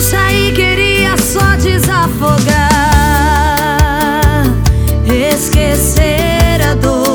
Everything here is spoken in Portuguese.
Eu saí queria só desafogar, esquecer a dor.